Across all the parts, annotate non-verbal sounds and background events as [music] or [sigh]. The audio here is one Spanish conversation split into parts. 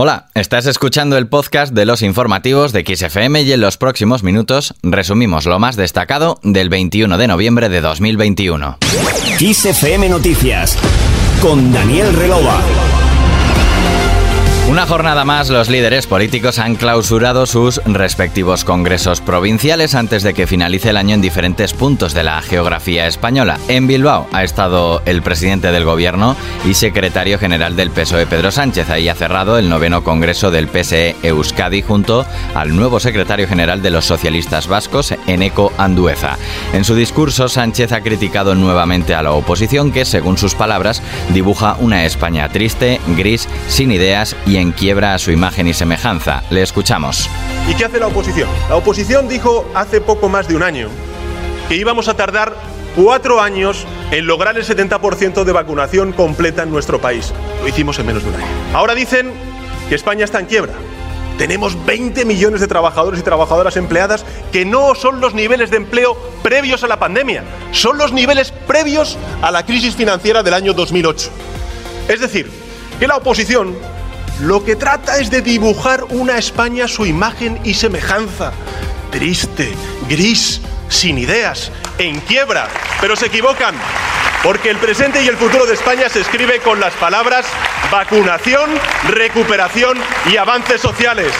Hola, estás escuchando el podcast de los informativos de XFM y en los próximos minutos resumimos lo más destacado del 21 de noviembre de 2021. XFM Noticias con Daniel Relova. Una jornada más, los líderes políticos han clausurado sus respectivos congresos provinciales antes de que finalice el año en diferentes puntos de la geografía española. En Bilbao ha estado el presidente del gobierno y secretario general del PSOE, Pedro Sánchez. Ahí ha cerrado el noveno congreso del PSE Euskadi junto al nuevo secretario general de los socialistas vascos, Eneco Andueza. En su discurso, Sánchez ha criticado nuevamente a la oposición que, según sus palabras, dibuja una España triste, gris, sin ideas y en quiebra a su imagen y semejanza. Le escuchamos. ¿Y qué hace la oposición? La oposición dijo hace poco más de un año que íbamos a tardar cuatro años en lograr el 70% de vacunación completa en nuestro país. Lo hicimos en menos de un año. Ahora dicen que España está en quiebra. Tenemos 20 millones de trabajadores y trabajadoras empleadas que no son los niveles de empleo previos a la pandemia, son los niveles previos a la crisis financiera del año 2008. Es decir, que la oposición lo que trata es de dibujar una España su imagen y semejanza. Triste, gris, sin ideas, en quiebra. Pero se equivocan, porque el presente y el futuro de España se escribe con las palabras vacunación, recuperación y avances sociales.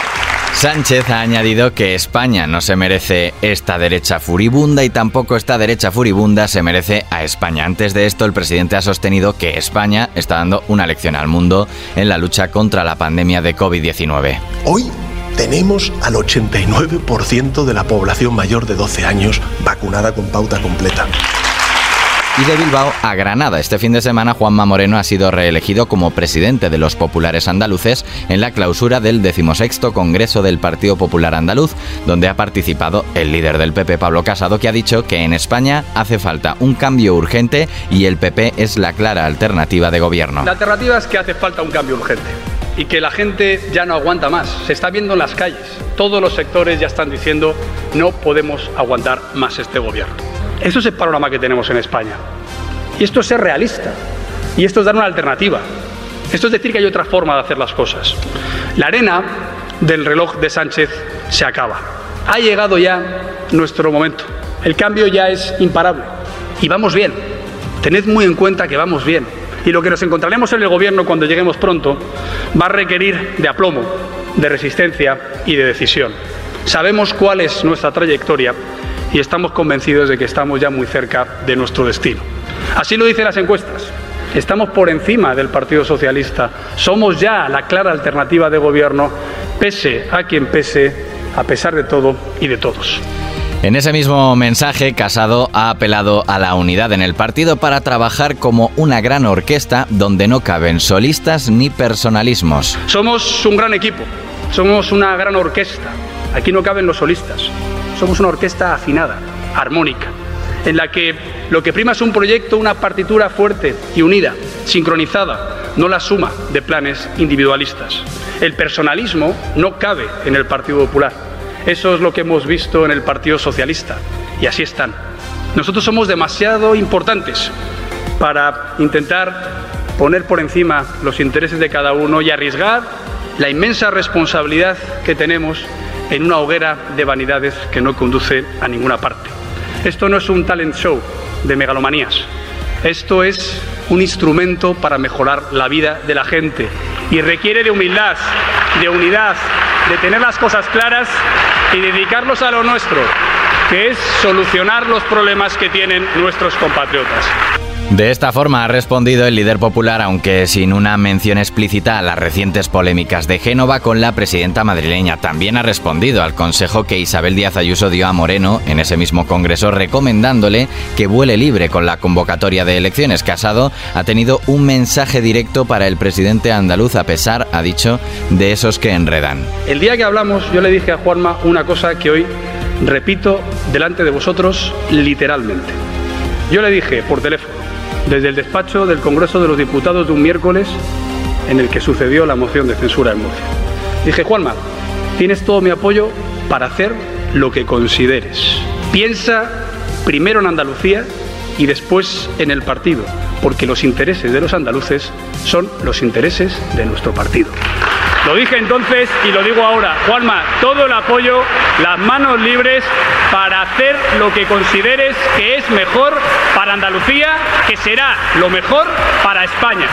Sánchez ha añadido que España no se merece esta derecha furibunda y tampoco esta derecha furibunda se merece a España. Antes de esto, el presidente ha sostenido que España está dando una lección al mundo en la lucha contra la pandemia de COVID-19. Hoy tenemos al 89% de la población mayor de 12 años vacunada con pauta completa. Y de Bilbao a Granada. Este fin de semana Juanma Moreno ha sido reelegido como presidente de los populares andaluces en la clausura del decimosexto Congreso del Partido Popular Andaluz, donde ha participado el líder del PP, Pablo Casado, que ha dicho que en España hace falta un cambio urgente y el PP es la clara alternativa de gobierno. La alternativa es que hace falta un cambio urgente y que la gente ya no aguanta más. Se está viendo en las calles. Todos los sectores ya están diciendo no podemos aguantar más este gobierno. Eso es el panorama que tenemos en España. Y esto es ser realista. Y esto es dar una alternativa. Esto es decir que hay otra forma de hacer las cosas. La arena del reloj de Sánchez se acaba. Ha llegado ya nuestro momento. El cambio ya es imparable. Y vamos bien. Tened muy en cuenta que vamos bien. Y lo que nos encontraremos en el gobierno cuando lleguemos pronto va a requerir de aplomo, de resistencia y de decisión. Sabemos cuál es nuestra trayectoria y estamos convencidos de que estamos ya muy cerca de nuestro destino. Así lo dicen las encuestas. Estamos por encima del Partido Socialista. Somos ya la clara alternativa de gobierno, pese a quien pese, a pesar de todo y de todos. En ese mismo mensaje, Casado ha apelado a la unidad en el partido para trabajar como una gran orquesta donde no caben solistas ni personalismos. Somos un gran equipo, somos una gran orquesta. Aquí no caben los solistas. Somos una orquesta afinada, armónica, en la que lo que prima es un proyecto, una partitura fuerte y unida, sincronizada, no la suma de planes individualistas. El personalismo no cabe en el Partido Popular. Eso es lo que hemos visto en el Partido Socialista. Y así están. Nosotros somos demasiado importantes para intentar poner por encima los intereses de cada uno y arriesgar la inmensa responsabilidad que tenemos en una hoguera de vanidades que no conduce a ninguna parte. Esto no es un talent show de megalomanías. Esto es un instrumento para mejorar la vida de la gente y requiere de humildad, de unidad, de tener las cosas claras y dedicarlos a lo nuestro, que es solucionar los problemas que tienen nuestros compatriotas. De esta forma ha respondido el líder popular, aunque sin una mención explícita a las recientes polémicas de Génova con la presidenta madrileña. También ha respondido al consejo que Isabel Díaz Ayuso dio a Moreno en ese mismo congreso, recomendándole que vuele libre con la convocatoria de elecciones. Casado ha tenido un mensaje directo para el presidente andaluz, a pesar, ha dicho, de esos que enredan. El día que hablamos, yo le dije a Juanma una cosa que hoy repito delante de vosotros literalmente. Yo le dije por teléfono, desde el despacho del Congreso de los Diputados de un miércoles en el que sucedió la moción de censura en Murcia. Dije, Juanma, tienes todo mi apoyo para hacer lo que consideres. Piensa primero en Andalucía y después en el partido, porque los intereses de los andaluces son los intereses de nuestro partido. Lo dije entonces y lo digo ahora. Juanma, todo el apoyo, las manos libres para hacer lo que consideres que es mejor para Andalucía, que será lo mejor para España.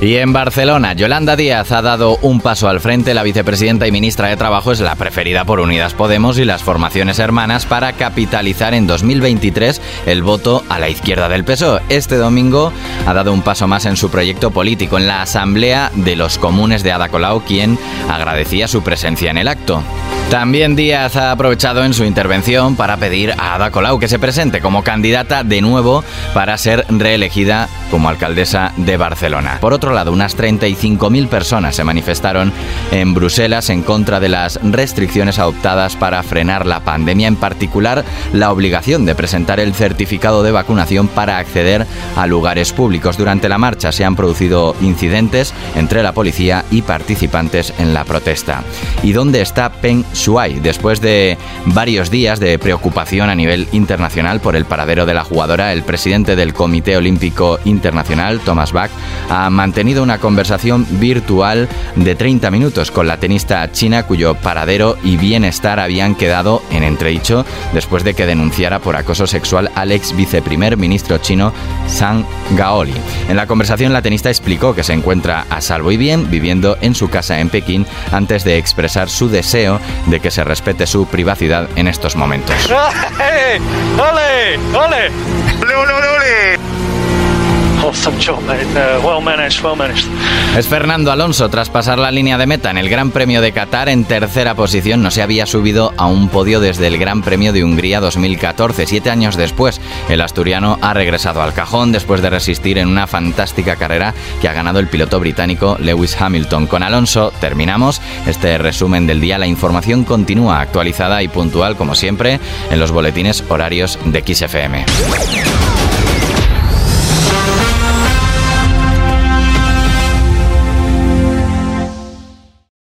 Y en Barcelona, Yolanda Díaz ha dado un paso al frente. La vicepresidenta y ministra de Trabajo es la preferida por Unidas Podemos y las formaciones hermanas para capitalizar en 2023 el voto a la izquierda del PSOE. Este domingo ha dado un paso más en su proyecto político en la Asamblea de los Comunes de Ada Colau, quien agradecía su presencia en el acto. También Díaz ha aprovechado en su intervención para pedir a Ada Colau que se presente como candidata de nuevo para ser reelegida como alcaldesa de Barcelona. Por otro lado, unas 35.000 personas se manifestaron en Bruselas en contra de las restricciones adoptadas para frenar la pandemia, en particular la obligación de presentar el certificado de vacunación para acceder a lugares públicos. Durante la marcha se han producido incidentes entre la policía y participantes en la protesta. ¿Y dónde está Peng Shuai? Después de varios días de preocupación a nivel internacional por el paradero de la jugadora, el presidente del Comité Olímpico Internacional, Thomas Bach, ha mantenido una conversación virtual de 30 minutos con la tenista china cuyo paradero y bienestar habían quedado en entredicho después de que denunciara por acoso sexual al ex viceprimer ministro chino Zhang Gaoli. En la conversación la tenista explicó que se encuentra a salvo y bien viviendo en su casa en Pekín antes de expresar su deseo de que se respete su privacidad en estos momentos. [laughs] ¡Ole! ¡Ole! ¡Ole, ole, ole! Es Fernando Alonso tras pasar la línea de meta en el Gran Premio de Qatar en tercera posición. No se había subido a un podio desde el Gran Premio de Hungría 2014. Siete años después, el asturiano ha regresado al cajón después de resistir en una fantástica carrera que ha ganado el piloto británico Lewis Hamilton. Con Alonso terminamos este resumen del día. La información continúa actualizada y puntual como siempre en los boletines horarios de XFM.